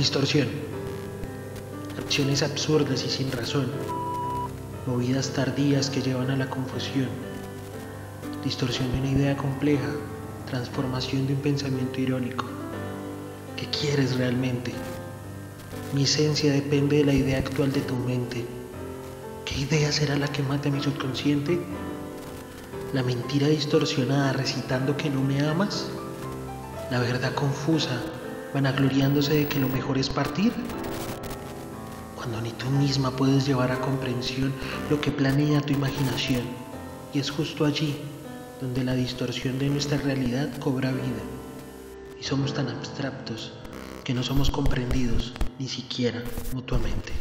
Distorsión. Acciones absurdas y sin razón. Movidas tardías que llevan a la confusión. Distorsión de una idea compleja. Transformación de un pensamiento irónico. ¿Qué quieres realmente? Mi esencia depende de la idea actual de tu mente. ¿Qué idea será la que mate a mi subconsciente? ¿La mentira distorsionada recitando que no me amas? ¿La verdad confusa vanagloriándose de que lo mejor es partir? Cuando ni tú misma puedes llevar a comprensión lo que planea tu imaginación. Y es justo allí donde la distorsión de nuestra realidad cobra vida. Y somos tan abstractos que no somos comprendidos ni siquiera mutuamente.